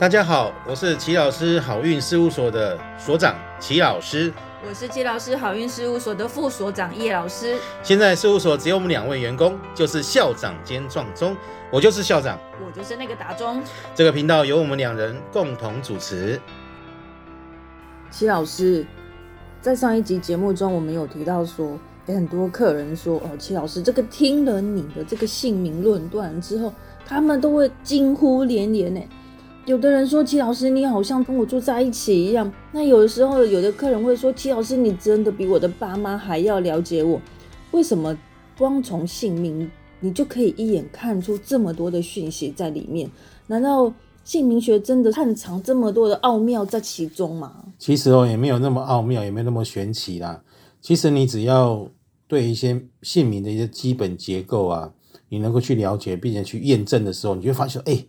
大家好，我是齐老师好运事务所的所长齐老师。我是齐老师好运事务所的副所长叶老师。现在事务所只有我们两位员工，就是校长兼撞钟，我就是校长，我就是那个打钟。这个频道由我们两人共同主持。齐老师，在上一集节目中，我们有提到说，有很多客人说，哦，齐老师，这个听了你的这个姓名论断之后，他们都会惊呼连连呢。有的人说，齐老师，你好像跟我住在一起一样。那有的时候，有的客人会说，齐老师，你真的比我的爸妈还要了解我。为什么光从姓名，你就可以一眼看出这么多的讯息在里面？难道姓名学真的暗藏这么多的奥妙在其中吗？其实哦，也没有那么奥妙，也没有那么玄奇啦。其实你只要对一些姓名的一些基本结构啊，你能够去了解，并且去验证的时候，你就会发现，哎，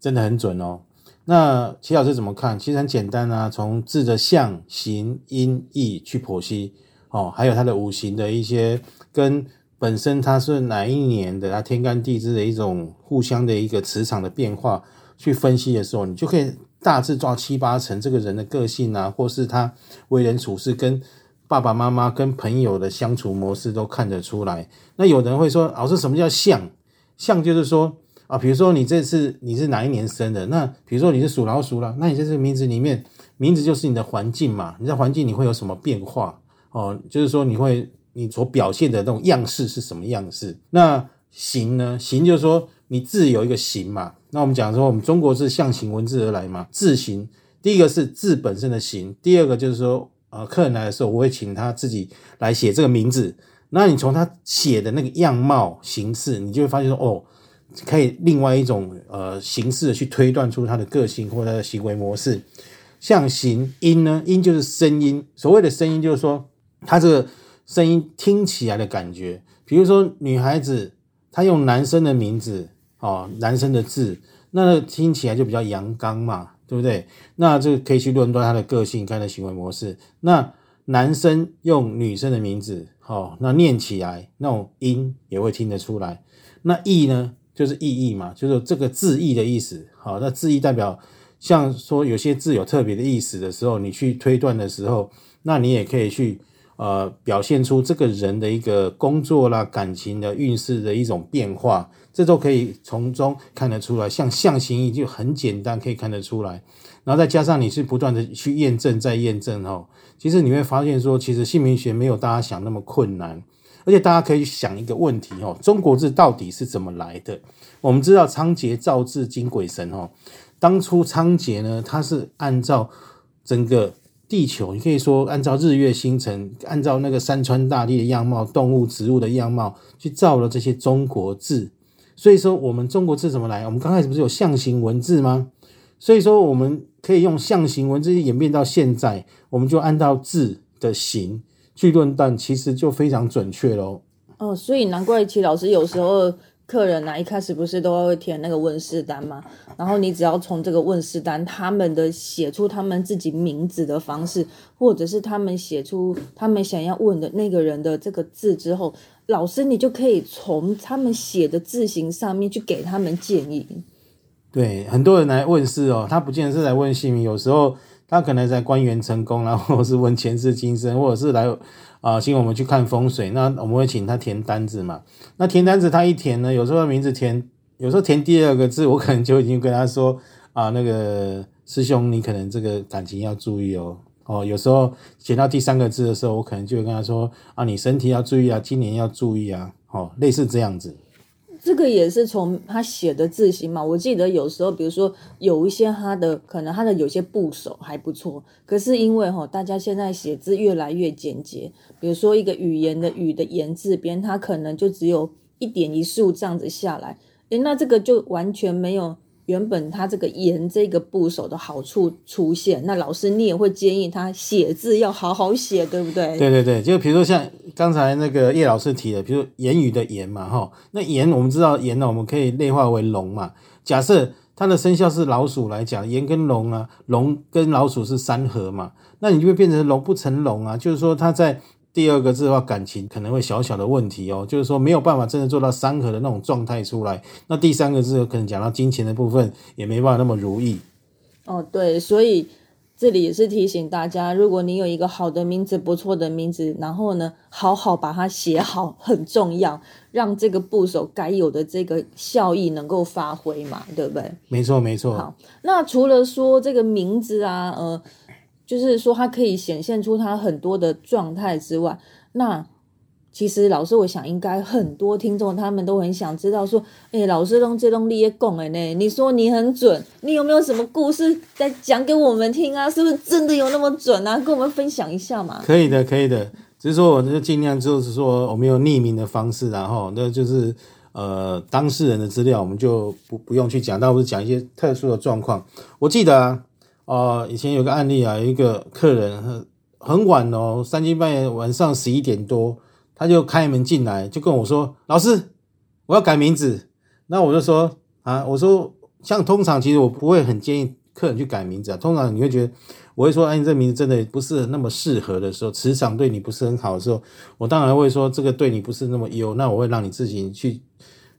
真的很准哦。那齐老师怎么看？其实很简单啊，从字的象形音义去剖析哦，还有它的五行的一些跟本身它是哪一年的，它天干地支的一种互相的一个磁场的变化去分析的时候，你就可以大致抓七八成这个人的个性啊，或是他为人处事跟爸爸妈妈跟朋友的相处模式都看得出来。那有人会说，老师什么叫象？象就是说。啊，比如说你这次你是哪一年生的？那比如说你是属老鼠了，那你这个名字里面，名字就是你的环境嘛。你在环境你会有什么变化？哦，就是说你会你所表现的那种样式是什么样式？那形呢？形就是说你字有一个形嘛。那我们讲说我们中国是象形文字而来嘛，字形。第一个是字本身的形，第二个就是说，呃，客人来的时候我会请他自己来写这个名字。那你从他写的那个样貌形式，你就会发现说，哦。可以另外一种呃形式的去推断出他的个性或他的行为模式，像形音呢，音就是声音，所谓的声音就是说他这个声音听起来的感觉，比如说女孩子她用男生的名字哦，男生的字，那听起来就比较阳刚嘛，对不对？那就可以去论断他的个性，他的行为模式。那男生用女生的名字，哦，那念起来那种音也会听得出来。那义呢？就是意义嘛，就是这个字义的意思。好，那字义代表，像说有些字有特别的意思的时候，你去推断的时候，那你也可以去呃表现出这个人的一个工作啦、感情的运势的一种变化，这都可以从中看得出来。像象形意就很简单，可以看得出来。然后再加上你是不断的去验证、再验证哦，其实你会发现说，其实姓名学没有大家想那么困难。而且大家可以想一个问题哦，中国字到底是怎么来的？我们知道仓颉造字金鬼神哦，当初仓颉呢，他是按照整个地球，你可以说按照日月星辰，按照那个山川大地的样貌、动物植物的样貌去造了这些中国字。所以说，我们中国字怎么来？我们刚开始不是有象形文字吗？所以说，我们可以用象形文字演变到现在，我们就按照字的形。去论断其实就非常准确喽。哦，所以难怪齐老师有时候客人啊一开始不是都会填那个问世单吗？然后你只要从这个问世单他们的写出他们自己名字的方式，或者是他们写出他们想要问的那个人的这个字之后，老师你就可以从他们写的字形上面去给他们建议。对，很多人来问事哦，他不见得是来问姓名，有时候。他可能在官员成功，然后是问前世今生，或者是来啊，请我们去看风水。那我们会请他填单子嘛？那填单子他一填呢，有时候名字填，有时候填第二个字，我可能就已经跟他说啊，那个师兄，你可能这个感情要注意哦。哦，有时候写到第三个字的时候，我可能就会跟他说啊，你身体要注意啊，今年要注意啊。哦，类似这样子。这个也是从他写的字形嘛，我记得有时候，比如说有一些他的可能他的有些部首还不错，可是因为哈，大家现在写字越来越简洁，比如说一个语言的语的言字边，它可能就只有一点一竖这样子下来，诶，那这个就完全没有。原本他这个言这个部首的好处出现，那老师你也会建议他写字要好好写，对不对？对对对，就比如说像刚才那个叶老师提的，比如言语的言嘛，哈，那言我们知道言呢，我们可以内化为龙嘛。假设它的生肖是老鼠来讲，言跟龙啊，龙跟老鼠是三合嘛，那你就会变成龙不成龙啊，就是说它在。第二个字的话，感情可能会小小的问题哦，就是说没有办法真的做到三合的那种状态出来。那第三个字可能讲到金钱的部分，也没办法那么如意。哦，对，所以这里也是提醒大家，如果你有一个好的名字、不错的名字，然后呢，好好把它写好很重要，让这个部首该有的这个效益能够发挥嘛，对不对？没错，没错。好，那除了说这个名字啊，呃，就是说它可以显现出它很多的状态之外，那其实老师，我想应该很多听众他们都很想知道说，哎，老师用这东西也讲哎呢，你说你很准，你有没有什么故事在讲给我们听啊？是不是真的有那么准啊？跟我们分享一下嘛。可以的，可以的。只是说，我就尽量就是说，我们用匿名的方式，然后那就是呃当事人的资料，我们就不不用去讲，但我是讲一些特殊的状况。我记得啊，呃，以前有个案例啊，一个客人很很晚哦，三更半夜晚上十一点多。他就开门进来，就跟我说：“老师，我要改名字。”那我就说：“啊，我说像通常其实我不会很建议客人去改名字啊。通常你会觉得我会说：‘哎，你这名字真的不是那么适合的时候，磁场对你不是很好的时候，我当然会说这个对你不是那么优。’那我会让你自己去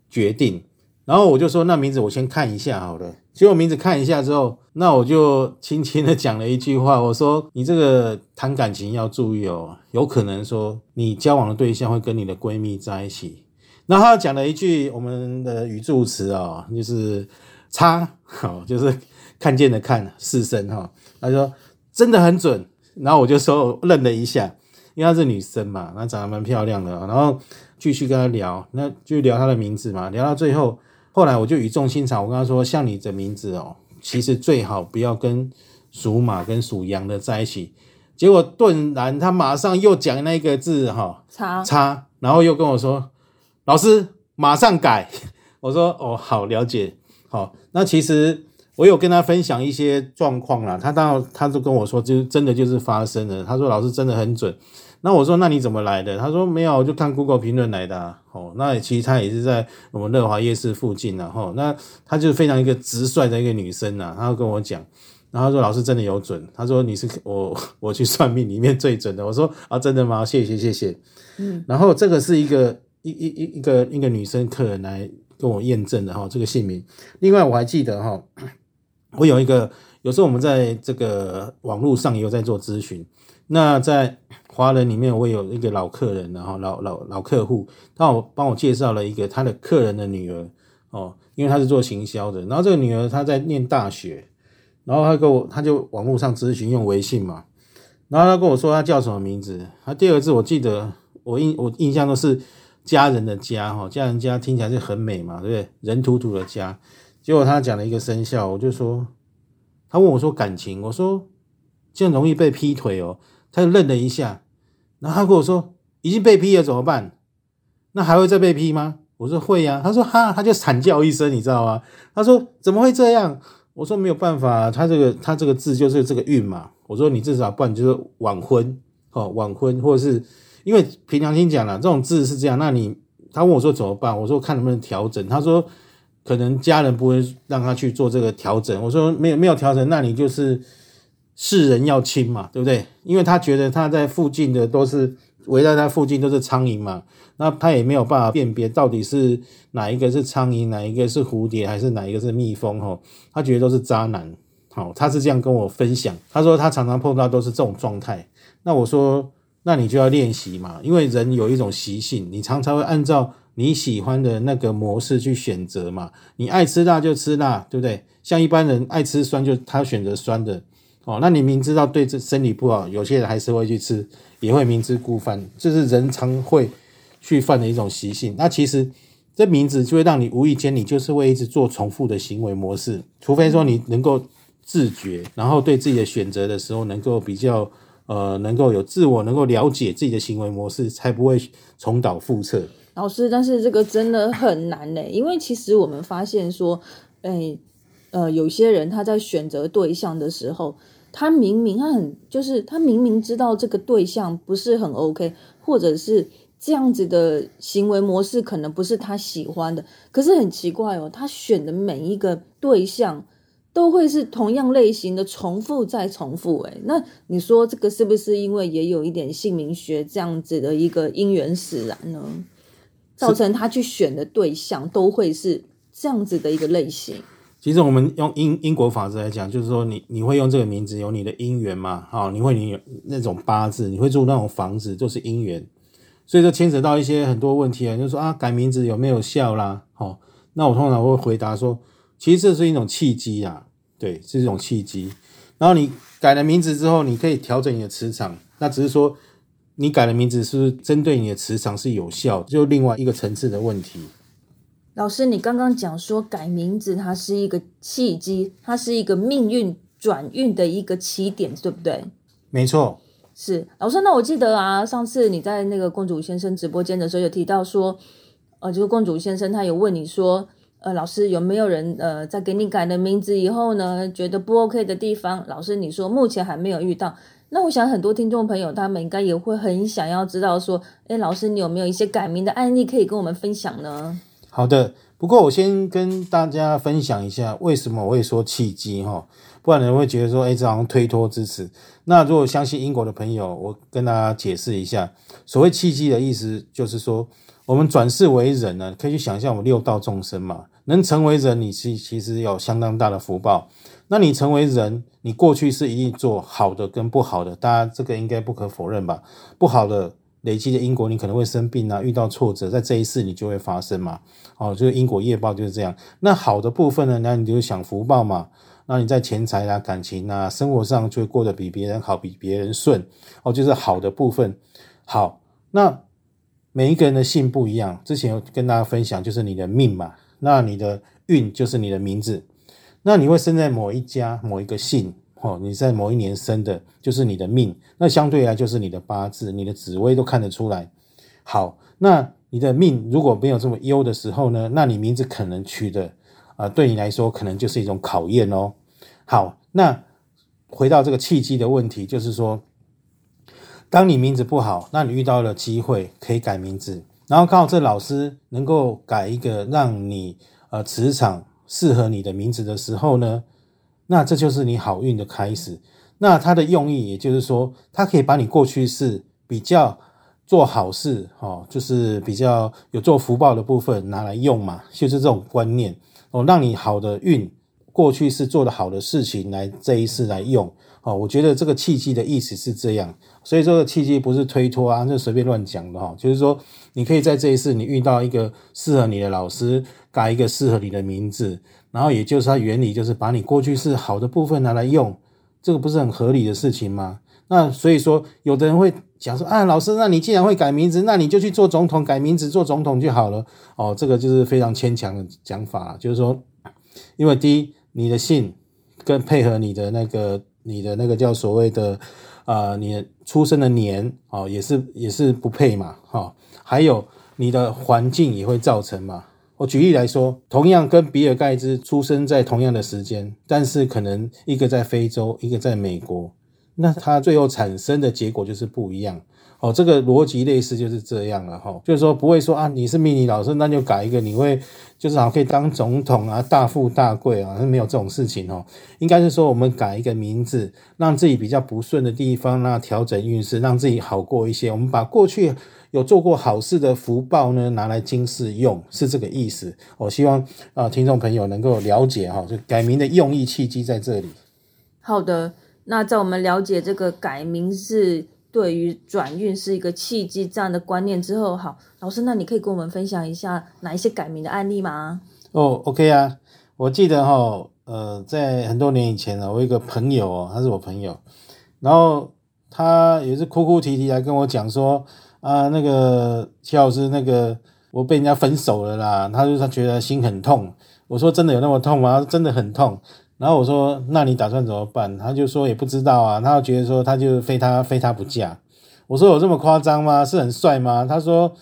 决定。然后我就说：‘那名字我先看一下好了。’结果名字看一下之后，那我就轻轻的讲了一句话，我说：“你这个谈感情要注意哦，有可能说你交往的对象会跟你的闺蜜在一起。”然后他讲了一句我们的语助词哦，就是“差”，好，就是看见的看四声哈。他说真的很准，然后我就说愣了一下，因为她是女生嘛，那长得蛮漂亮的，然后继续跟她聊，那就聊她的名字嘛，聊到最后。后来我就语重心长，我跟他说：“像你的名字哦，其实最好不要跟属马跟属羊的在一起。”结果顿然，他马上又讲那个字哈，叉叉，然后又跟我说：“老师，马上改。”我说：“哦，好，了解。好，那其实我有跟他分享一些状况啦，他当他就跟我说，就真的就是发生了。他说老师真的很准。”那我说，那你怎么来的？他说没有，我就看 Google 评论来的。哦，那其实她也是在我们乐华夜市附近然后那她就是非常一个直率的一个女生呐。她跟我讲，然后说老师真的有准。他说你是我 我去算命里面最准的。我说啊，真的吗？谢谢谢谢。嗯，然后这个是一个一一一一个一个女生客人来跟我验证的哈，这个姓名。另外我还记得哈，我有一个有时候我们在这个网络上也有在做咨询。那在华人里面，我有一个老客人，然后老老老客户，他我帮我介绍了一个他的客人的女儿哦，因为他是做行销的，然后这个女儿她在念大学，然后他跟我他就网络上咨询用微信嘛，然后他跟我说他叫什么名字，他第二个字我记得我印我印象都是家人的家哈，家人家听起来是很美嘛，对不对？人土土的家，结果他讲了一个生肖，我就说他问我说感情，我说这样容易被劈腿哦。他就愣了一下，然后他跟我说：“已经被批了怎么办？那还会再被批吗？”我说：“会呀。”他说：“哈！”他就惨叫一声，你知道吗？他说：“怎么会这样？”我说：“没有办法，他这个他这个字就是这个运嘛。”我说：“你至少不然就是晚婚哦，晚婚或者是因为凭良心讲了，这种字是这样。那你他问我说怎么办？我说看能不能调整。他说可能家人不会让他去做这个调整。我说没有没有调整，那你就是。”世人要亲嘛，对不对？因为他觉得他在附近的都是围在他附近都是苍蝇嘛，那他也没有办法辨别到底是哪一个是苍蝇，哪一个是蝴蝶，还是哪一个是蜜蜂哦？他觉得都是渣男，好，他是这样跟我分享。他说他常常碰到都是这种状态。那我说，那你就要练习嘛，因为人有一种习性，你常常会按照你喜欢的那个模式去选择嘛。你爱吃辣就吃辣，对不对？像一般人爱吃酸，就他选择酸的。哦，那你明知道对这身体不好，有些人还是会去吃，也会明知故犯，这是人常会去犯的一种习性。那其实这名字就会让你无意间，你就是会一直做重复的行为模式，除非说你能够自觉，然后对自己的选择的时候能够比较呃，能够有自我，能够了解自己的行为模式，才不会重蹈覆辙。老师，但是这个真的很难呢，因为其实我们发现说，哎，呃，有些人他在选择对象的时候。他明明他很就是他明明知道这个对象不是很 OK，或者是这样子的行为模式可能不是他喜欢的，可是很奇怪哦，他选的每一个对象都会是同样类型的，重复再重复。诶那你说这个是不是因为也有一点姓名学这样子的一个因缘使然呢？造成他去选的对象都会是这样子的一个类型。其实我们用英英国法则来讲，就是说你你会用这个名字有你的姻缘嘛，好、你会你有那种八字，你会住那种房子，就是姻缘，所以就牵扯到一些很多问题啊，就是说啊改名字有没有效啦，好、那我通常会回答说，其实这是一种契机啊，对，是一种契机。然后你改了名字之后，你可以调整你的磁场，那只是说你改了名字是不是针对你的磁场是有效，就另外一个层次的问题。老师，你刚刚讲说改名字它是一个契机，它是一个命运转运的一个起点，对不对？没错，是老师，那我记得啊，上次你在那个公主先生直播间的时候有提到说，呃，就是公主先生他有问你说，呃，老师有没有人呃在给你改了名字以后呢，觉得不 OK 的地方？老师你说目前还没有遇到。那我想很多听众朋友他们应该也会很想要知道说，哎，老师你有没有一些改名的案例可以跟我们分享呢？好的，不过我先跟大家分享一下为什么我会说契机哈，不然人会觉得说，哎，这好像推脱之词。那如果相信因果的朋友，我跟大家解释一下，所谓契机的意思就是说，我们转世为人呢，可以去想象我们六道众生嘛，能成为人，你其其实有相当大的福报。那你成为人，你过去是一定做好的跟不好的，大家这个应该不可否认吧？不好的累积的因果，你可能会生病啊，遇到挫折，在这一世你就会发生嘛。哦，就是因果业报就是这样。那好的部分呢，那你就享福报嘛。那你在钱财啊、感情啊、生活上就会过得比别人好，比别人顺。哦，就是好的部分。好，那每一个人的姓不一样。之前跟大家分享，就是你的命嘛。那你的运就是你的名字。那你会生在某一家某一个姓，哦，你在某一年生的，就是你的命。那相对来就是你的八字、你的紫微都看得出来。好，那你的命如果没有这么优的时候呢，那你名字可能取的啊、对你来说可能就是一种考验哦。好，那回到这个契机的问题，就是说，当你名字不好，那你遇到了机会可以改名字，然后刚好这老师能够改一个让你呃磁场适合你的名字的时候呢，那这就是你好运的开始。那它的用意，也就是说，它可以把你过去是比较做好事，哦，就是比较有做福报的部分拿来用嘛，就是这种观念哦，让你好的运过去是做的好的事情来这一世来用哦。我觉得这个契机的意思是这样，所以这个契机不是推脱啊，就随便乱讲的哈、就是说你可以在这一世你遇到一个适合你的老师，改一个适合你的名字，然后也就是它原理就是把你过去是好的部分拿来用。这个不是很合理的事情吗？那所以说，有的人会讲说啊，老师，那你既然会改名字，那你就去做总统，改名字做总统就好了。哦，这个就是非常牵强的讲法，就是说，因为第一，你的姓跟配合你的那个你的那个叫所谓的呃，你出生的年哦，也是也是不配嘛，哈、哦，还有你的环境也会造成嘛。我举例来说，同样跟比尔盖茨出生在同样的时间，但是可能一个在非洲，一个在美国，那他最后产生的结果就是不一样。哦，这个逻辑类似就是这样了哈，就是说不会说啊，你是命理老师，那就改一个，你会就是好可以当总统啊，大富大贵啊，没有这种事情哦。应该是说我们改一个名字，让自己比较不顺的地方，那调整运势，让自己好过一些。我们把过去有做过好事的福报呢，拿来今世用，是这个意思。我希望啊、呃听众朋友能够了解哈，就改名的用意契机在这里。好的，那在我们了解这个改名是对于转运是一个契机这样的观念之后，好，老师，那你可以跟我们分享一下哪一些改名的案例吗？哦，OK 啊，我记得哈，呃，在很多年以前呢，我有一个朋友哦，他是我朋友，然后他也是哭哭啼啼来跟我讲说，啊，那个齐老师，那个我被人家分手了啦，他就他觉得心很痛。我说真的有那么痛吗？他说真的很痛。然后我说那你打算怎么办？他就说也不知道啊，他觉得说他就非他非他不嫁。我说有这么夸张吗？是很帅吗？他说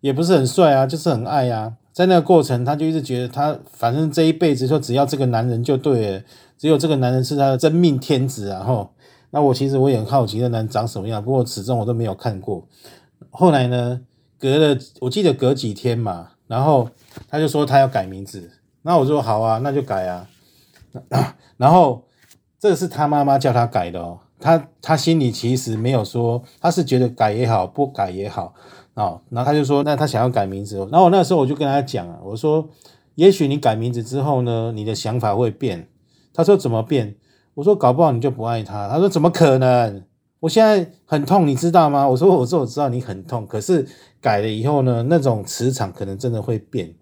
也不是很帅啊，就是很爱啊。在那个过程，他就一直觉得他反正这一辈子就只要这个男人就对了，只有这个男人是他的真命天子啊！吼，那我其实我也很好奇那男人长什么样，不过始终我都没有看过。后来呢，隔了我记得隔几天嘛，然后他就说他要改名字，那我说好啊，那就改啊。然后这是他妈妈叫他改的哦，他他心里其实没有说，他是觉得改也好，不改也好哦。然后他就说，那他想要改名字，然后我那时候我就跟他讲啊，我说也许你改名字之后呢，你的想法会变。他说怎么变？我说搞不好你就不爱他。他说怎么可能？我现在很痛，你知道吗？我说我说我知道你很痛，可是改了以后呢，那种磁场可能真的会变。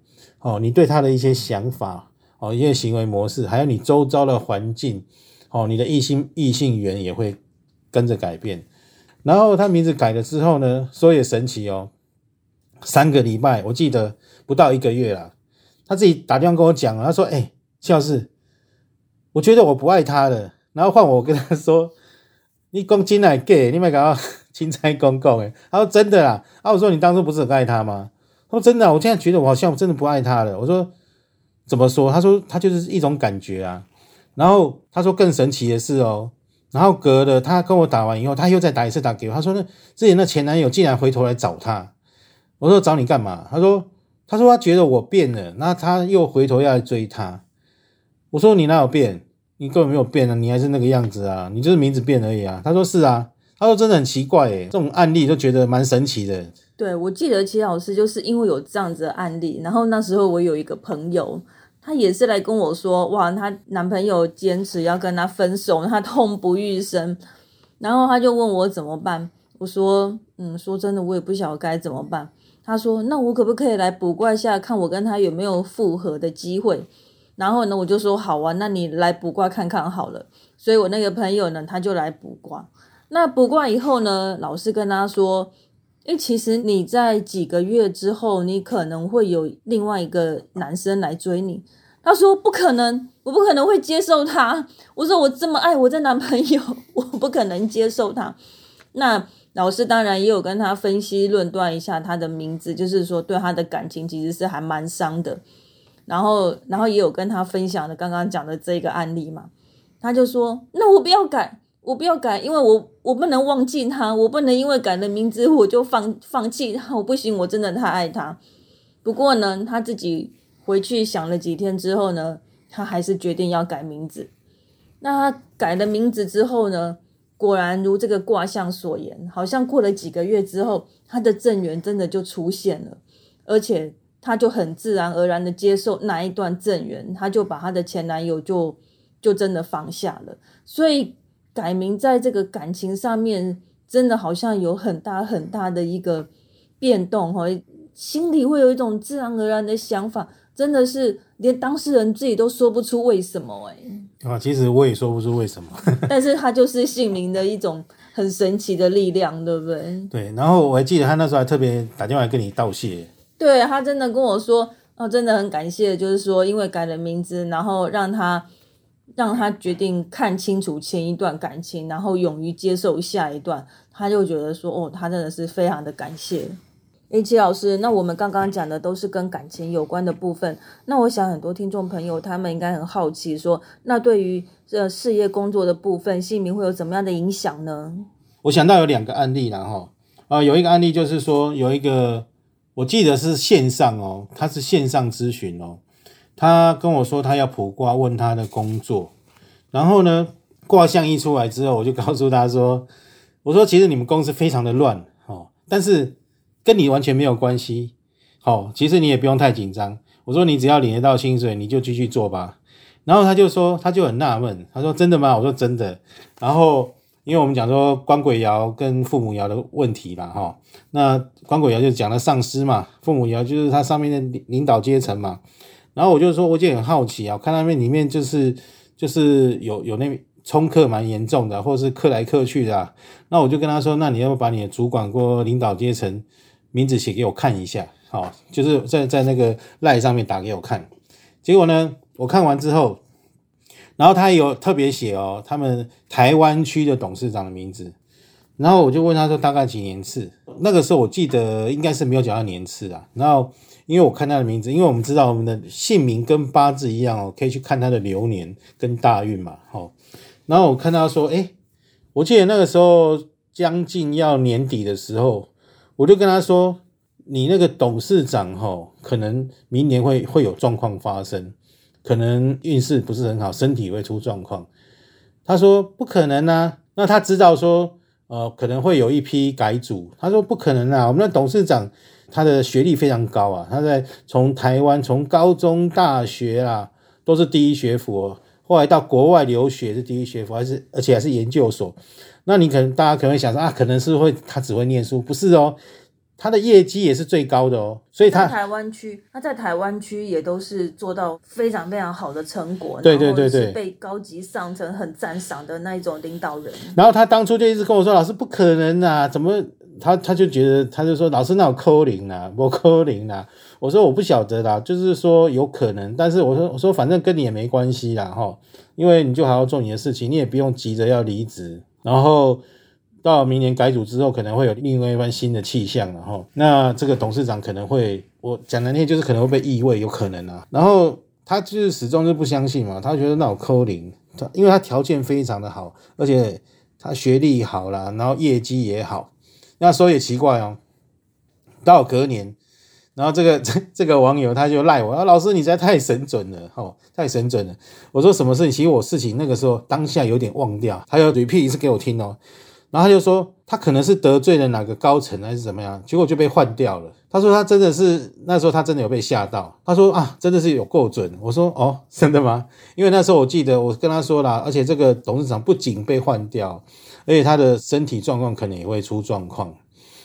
哦，你对他的一些想法，哦，一些行为模式，还有你周遭的环境，哦，你的异性异性缘也会跟着改变。然后他名字改了之后呢，说也神奇哦，三个礼拜，我记得不到一个月啦，他自己打电话跟我讲，他说：“哎，谢老师，我觉得我不爱他了。”然后换我跟他说：“你讲真来假你没搞到钦差公公诶。”他说：“真的啦。”啊，我说：“你当初不是很爱他吗？”他说：“真的，我现在觉得我好像真的不爱他了。”我说：“怎么说？”他说：“他就是一种感觉啊。”然后他说：“更神奇的是哦。”然后隔了他跟我打完以后，他又再打一次打给我。他说：“那之前的前男友竟然回头来找他。”我说：“找你干嘛？”他说：“他说他觉得我变了，那他又回头要来追他。”我说：“你哪有变？你根本没有变啊，你还是那个样子啊，你就是名字变而已啊。”他说：“是啊。”他说：“真的很奇怪诶，这种案例都觉得蛮神奇的。”对，我记得齐老师就是因为有这样子的案例，然后那时候我有一个朋友。她也是来跟我说，哇，她男朋友坚持要跟她分手，她痛不欲生，然后她就问我怎么办。我说，嗯，说真的，我也不晓得该怎么办。她说，那我可不可以来卜卦一下，看我跟他有没有复合的机会？然后呢，我就说好啊，那你来卜卦看看好了。所以我那个朋友呢，他就来卜卦。那卜卦以后呢，老师跟他说，诶，其实你在几个月之后，你可能会有另外一个男生来追你。他说不可能，我不可能会接受他。我说我这么爱我的男朋友，我不可能接受他。那老师当然也有跟他分析论断一下他的名字，就是说对他的感情其实是还蛮伤的。然后，然后也有跟他分享的刚刚讲的这个案例嘛。他就说：“那我不要改，我不要改，因为我我不能忘记他，我不能因为改了名字我就放放弃他，我不行，我真的太爱他。不过呢，他自己。”回去想了几天之后呢，他还是决定要改名字。那他改了名字之后呢，果然如这个卦象所言，好像过了几个月之后，他的正缘真的就出现了，而且他就很自然而然的接受那一段正缘，他就把他的前男友就就真的放下了。所以改名在这个感情上面，真的好像有很大很大的一个变动哈，心里会有一种自然而然的想法。真的是连当事人自己都说不出为什么哎啊，其实我也说不出为什么，但是他就是姓名的一种很神奇的力量，对不对？对，然后我还记得他那时候还特别打电话跟你道谢，对他真的跟我说，哦，真的很感谢，就是说因为改了名字，然后让他让他决定看清楚前一段感情，然后勇于接受下一段，他就觉得说，哦，他真的是非常的感谢。A 七老师，那我们刚刚讲的都是跟感情有关的部分。那我想很多听众朋友他们应该很好奇，说那对于这事业工作的部分，姓名会有怎么样的影响呢？我想到有两个案例了哈，啊，有一个案例就是说有一个，我记得是线上哦，他是线上咨询哦，他跟我说他要卜卦问他的工作，然后呢卦象一出来之后，我就告诉他说，我说其实你们公司非常的乱哦，但是。跟你完全没有关系，好，其实你也不用太紧张。我说你只要领得到薪水，你就继续做吧。然后他就说，他就很纳闷，他说真的吗？我说真的。然后因为我们讲说官鬼爻跟父母爻的问题啦，哈，那官鬼爻就讲了上司嘛，父母爻就是他上面的领导阶层嘛。然后我就说，我就很好奇啊，看那边里面就是就是有有那冲克蛮严重的，或者是克来克去的。那我就跟他说，那你要不把你的主管或领导阶层。名字写给我看一下，好，就是在在那个赖上面打给我看。结果呢，我看完之后，然后他有特别写哦，他们台湾区的董事长的名字。然后我就问他说大概几年次？那个时候我记得应该是没有讲到年次啊。然后因为我看他的名字，因为我们知道我们的姓名跟八字一样哦，可以去看他的流年跟大运嘛，好。然后我看他说，哎，我记得那个时候将近要年底的时候。我就跟他说：“你那个董事长哈，可能明年会会有状况发生，可能运势不是很好，身体会出状况。”他说：“不可能啊！”那他知道说，呃，可能会有一批改组。他说：“不可能啊！我们的董事长他的学历非常高啊，他在从台湾从高中、大学啊都是第一学府、哦，后来到国外留学是第一学府，还是而且还是研究所。那你可能大家可能会想说啊，可能是会他只会念书，不是哦，他的业绩也是最高的哦，所以他在台湾区，他在台湾区也都是做到非常非常好的成果，对对对是对被高级上层很赞赏的那一种领导人。然后他当初就一直跟我说：“老师不可能啊，怎么？”他他就觉得，他就说：“老师那有扣零啊，我扣零啊。”我说：“我不晓得啦，就是说有可能，但是我说我说反正跟你也没关系啦，哈，因为你就好好做你的事情，你也不用急着要离职。然后到明年改组之后，可能会有另外一番新的气象了哈。那这个董事长可能会，我讲难听就是可能会被异位，有可能啊。然后他就是始终就不相信嘛，他觉得那我扣零，他因为他条件非常的好，而且他学历好啦，然后业绩也好。那时候也奇怪哦，到隔年，然后这个这 这个网友他就赖我，啊，老师你实在太神准了，哦，太神准了。我说什么事情？其实我事情那个时候当下有点忘掉，他有 repeat 一次给我听哦。然后他就说他可能是得罪了哪个高层还是怎么样，结果就被换掉了。他说他真的是那时候他真的有被吓到。他说啊，真的是有够准。我说哦，真的吗？因为那时候我记得我跟他说了，而且这个董事长不仅被换掉，而且他的身体状况可能也会出状况。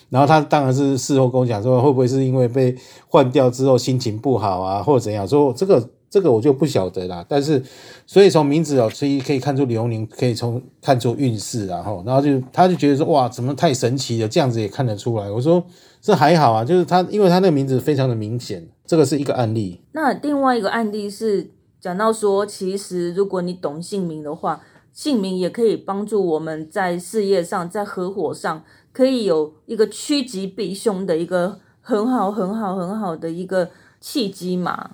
然后他当然是事后跟我讲说，会不会是因为被换掉之后心情不好啊，或者怎样？说这个这个我就不晓得啦。但是所以从名字哦，所以可以看出流年，可以从看出运势啊，后然后就他就觉得说哇，怎么太神奇了，这样子也看得出来。我说这还好啊，就是他因为他那个名字非常的明显，这个是一个案例。那另外一个案例是讲到说，其实如果你懂姓名的话，姓名也可以帮助我们在事业上、在合伙上，可以有一个趋吉避凶的一个很好、很好、很好的一个契机嘛。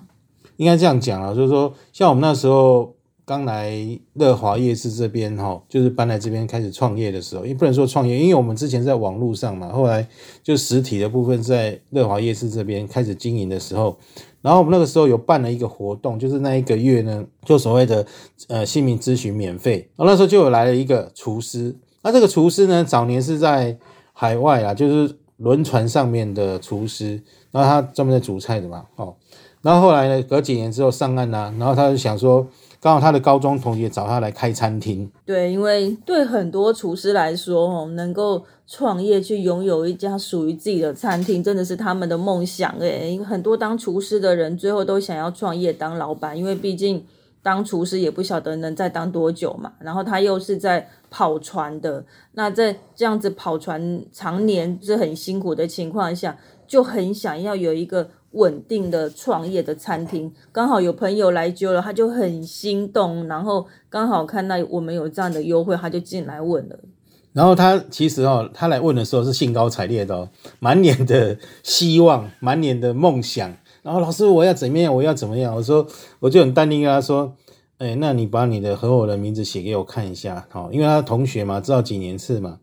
应该这样讲啊，就是说，像我们那时候刚来乐华夜市这边哈，就是搬来这边开始创业的时候，也不能说创业，因为我们之前在网络上嘛，后来就实体的部分在乐华夜市这边开始经营的时候，然后我们那个时候有办了一个活动，就是那一个月呢，就所谓的呃姓名咨询免费，然后那时候就有来了一个厨师，那这个厨师呢，早年是在海外啊，就是轮船上面的厨师，然后他专门在煮菜的嘛，哦。然后后来呢，隔几年之后上岸啦、然后他就想说，刚好他的高中同学找他来开餐厅，对，因为对很多厨师来说，哦，能够创业去拥有一家属于自己的餐厅，真的是他们的梦想诶。很多当厨师的人，最后都想要创业当老板，因为毕竟当厨师也不晓得能再当多久嘛。然后他又是在跑船的，那在这样子跑船常年是很辛苦的情况下，就很想要有一个稳定的创业的餐厅。刚好有朋友来揪了，他就很心动，然后刚好看到我们有这样的优惠，他就进来问了。然后他其实哦，他来问的时候是兴高采烈的，满脸的希望，满脸的梦想。然后老师，我要怎么样？我要怎么样？我说，我就很淡定跟他说，哎，那你把你的合伙人名字写给我看一下，好、因为他同学嘛，知道几年次嘛。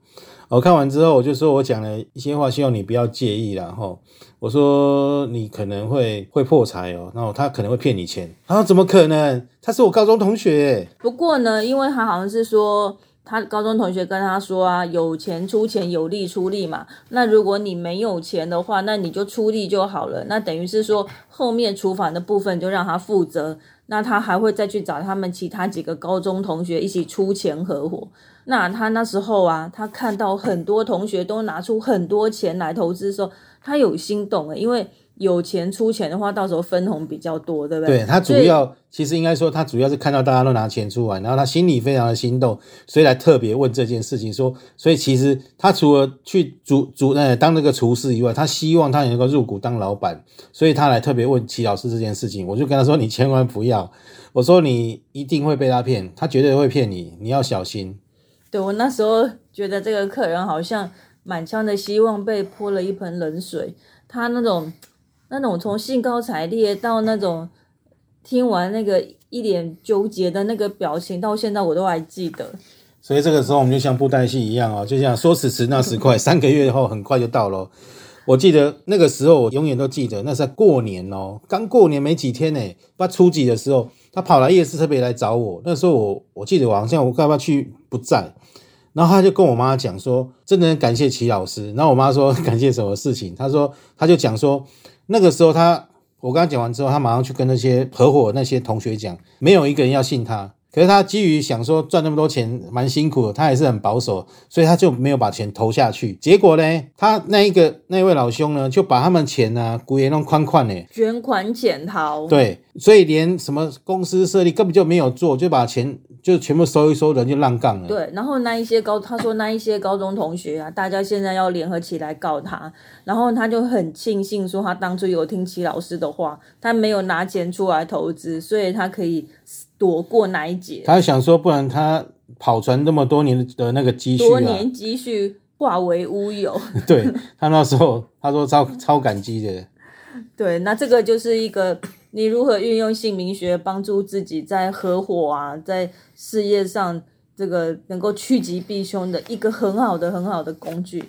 我看完之后，我就说我讲了一些话，希望你不要介意啦。吼，我说你可能会会破财哦，然后他可能会骗你钱。他说怎么可能？他是我高中同学。不过呢，因为他好像是说，他高中同学跟他说啊，有钱出钱，有力出力嘛。那如果你没有钱的话，那你就出力就好了。那等于是说，后面厨房的部分就让他负责。那他还会再去找他们其他几个高中同学一起出钱合伙。那他那时候啊，他看到很多同学都拿出很多钱来投资的时候，他有心动了，因为有钱出钱的话，到时候分红比较多，对不对？对他主要其实应该说，他主要是看到大家都拿钱出来，然后他心里非常的心动，所以来特别问这件事情。说，所以其实他除了去主主呃当那个厨师以外，他希望他能够入股当老板，所以他来特别问齐老师这件事情。我就跟他说：“你千万不要，我说你一定会被他骗，他绝对会骗你，你要小心。”对我那时候觉得这个客人好像满腔的希望被泼了一盆冷水，他那种那种从兴高采烈到那种听完那个一脸纠结的那个表情，到现在我都还记得。所以这个时候我们就像布袋戏一样哦，就像说时迟那时快，三个月后很快就到了。我记得那个时候，我永远都记得，那是在过年哦，刚过年没几天呢，不知道初几的时候，他跑来夜市特别来找我。那时候我我记得我好像我要不要去不在，然然后他就跟我妈讲说，真的很感谢齐老师。然后我妈说 感谢什么事情？他说他就讲说，那个时候他我跟他讲完之后，他马上去跟那些合伙那些同学讲，没有一个人要信他。可是他基于想说赚那么多钱蛮辛苦的，他还是很保守，所以他就没有把钱投下去。结果呢，他那一个那位老兄呢，就把他们钱呢，股也弄宽宽呢，卷款潜逃。对，所以连什么公司设立根本就没有做，就把钱就全部收一收，人就浪杠了。对，然后那一些高，他说那一些高中同学啊，大家现在要联合起来告他，然后他就很庆幸说他当初有听齐老师的话，他没有拿钱出来投资，所以他可以躲过那一劫。他想说，不然他跑船那么多年的那个积蓄啊，多年积蓄化为乌有。对他那时候他说超超感激的。对，那这个就是一个你如何运用姓名学帮助自己在合伙啊，在事业上这个能够趋吉避凶的一个很好的很好的工具。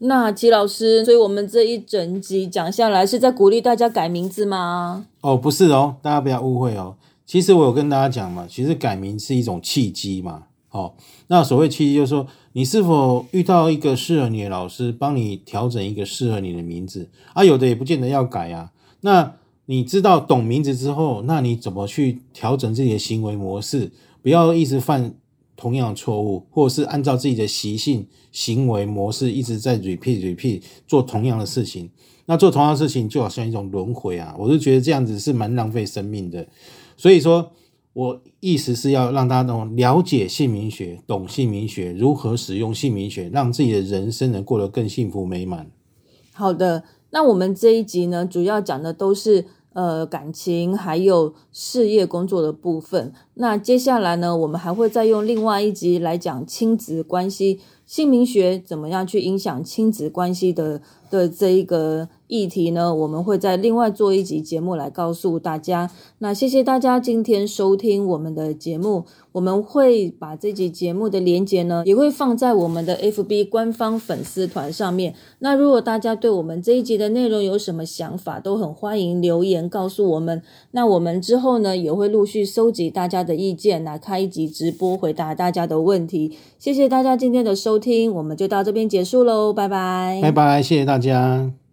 那齐老师，所以我们这一整集讲下来是在鼓励大家改名字吗？哦，不是哦，大家不要误会哦。其实我有跟大家讲嘛，其实改名是一种契机嘛。哦，那所谓契机就是说，你是否遇到一个适合你的老师，帮你调整一个适合你的名字啊？有的也不见得要改啊。那你知道懂名字之后，那你怎么去调整自己的行为模式？不要一直犯同样的错误，或者是按照自己的习性、行为模式一直在 repeat repeat 做同样的事情。那做同样的事情就好像一种轮回啊！我就觉得这样子是蛮浪费生命的。所以说我意思是要让大家懂了解姓名学，懂姓名学，如何使用姓名学，让自己的人生能过得更幸福美满。好的，那我们这一集呢，主要讲的都是呃感情还有事业工作的部分。那接下来呢，我们还会再用另外一集来讲亲子关系，姓名学怎么样去影响亲子关系的的这一个议题呢？我们会在另外做一集节目来告诉大家。那谢谢大家今天收听我们的节目，我们会把这集节目的连接呢，也会放在我们的 FB 官方粉丝团上面。那如果大家对我们这一集的内容有什么想法，都很欢迎留言告诉我们。那我们之后呢，也会陆续收集大家的意见，来开一集直播回答大家的问题。谢谢大家今天的收听，我们就到这边结束喽，拜拜，拜拜，谢谢大大家。